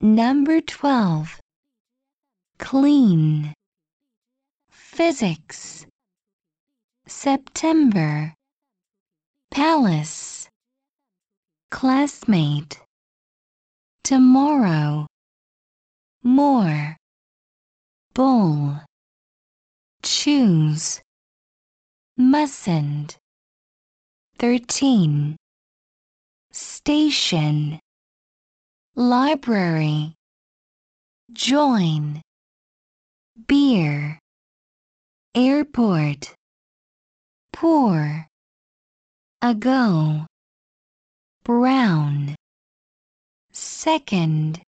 Number 12. Clean. Physics. September. Palace. Classmate. Tomorrow. More. Bull. Choose. Mustn't. 13. Station. Library. Join. Beer. Airport. Pour. Ago. Brown. Second.